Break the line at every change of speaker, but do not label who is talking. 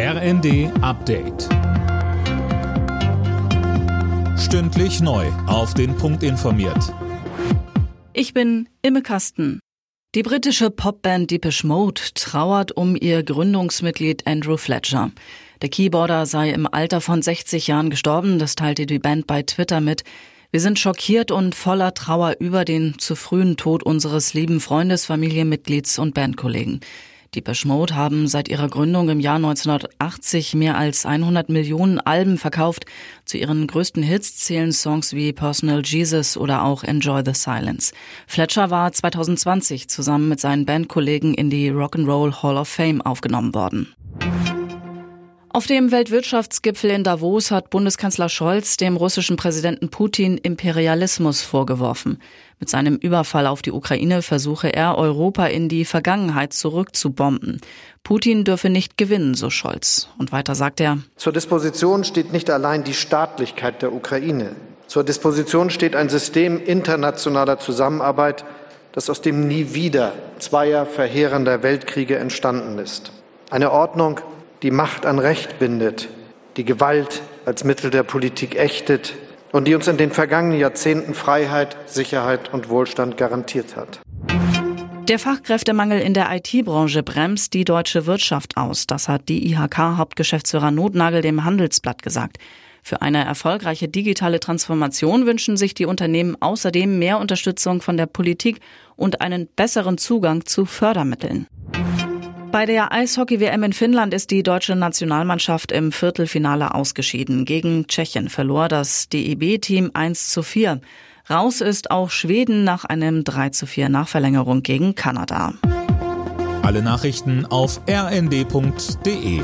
RND Update. Stündlich neu. Auf den Punkt informiert.
Ich bin Imme Kasten. Die britische Popband Deepish Mode trauert um ihr Gründungsmitglied Andrew Fletcher. Der Keyboarder sei im Alter von 60 Jahren gestorben, das teilte die Band bei Twitter mit. Wir sind schockiert und voller Trauer über den zu frühen Tod unseres lieben Freundes, Familienmitglieds und Bandkollegen. Die Mode haben seit ihrer Gründung im Jahr 1980 mehr als 100 Millionen Alben verkauft. Zu ihren größten Hits zählen Songs wie Personal Jesus oder auch Enjoy the Silence. Fletcher war 2020 zusammen mit seinen Bandkollegen in die Rock'n'Roll Hall of Fame aufgenommen worden. Auf dem Weltwirtschaftsgipfel in Davos hat Bundeskanzler Scholz dem russischen Präsidenten Putin Imperialismus vorgeworfen. Mit seinem Überfall auf die Ukraine versuche er, Europa in die Vergangenheit zurückzubomben. Putin dürfe nicht gewinnen, so Scholz. Und weiter sagt er,
Zur Disposition steht nicht allein die Staatlichkeit der Ukraine. Zur Disposition steht ein System internationaler Zusammenarbeit, das aus dem Nie wieder zweier verheerender Weltkriege entstanden ist. Eine Ordnung, die Macht an Recht bindet, die Gewalt als Mittel der Politik ächtet und die uns in den vergangenen Jahrzehnten Freiheit, Sicherheit und Wohlstand garantiert hat.
Der Fachkräftemangel in der IT-Branche bremst die deutsche Wirtschaft aus. Das hat die IHK-Hauptgeschäftsführer Notnagel dem Handelsblatt gesagt. Für eine erfolgreiche digitale Transformation wünschen sich die Unternehmen außerdem mehr Unterstützung von der Politik und einen besseren Zugang zu Fördermitteln. Bei der Eishockey-WM in Finnland ist die deutsche Nationalmannschaft im Viertelfinale ausgeschieden. Gegen Tschechien verlor das DEB-Team 1 zu 4. Raus ist auch Schweden nach einem 3 zu 4 Nachverlängerung gegen Kanada.
Alle Nachrichten auf rnd.de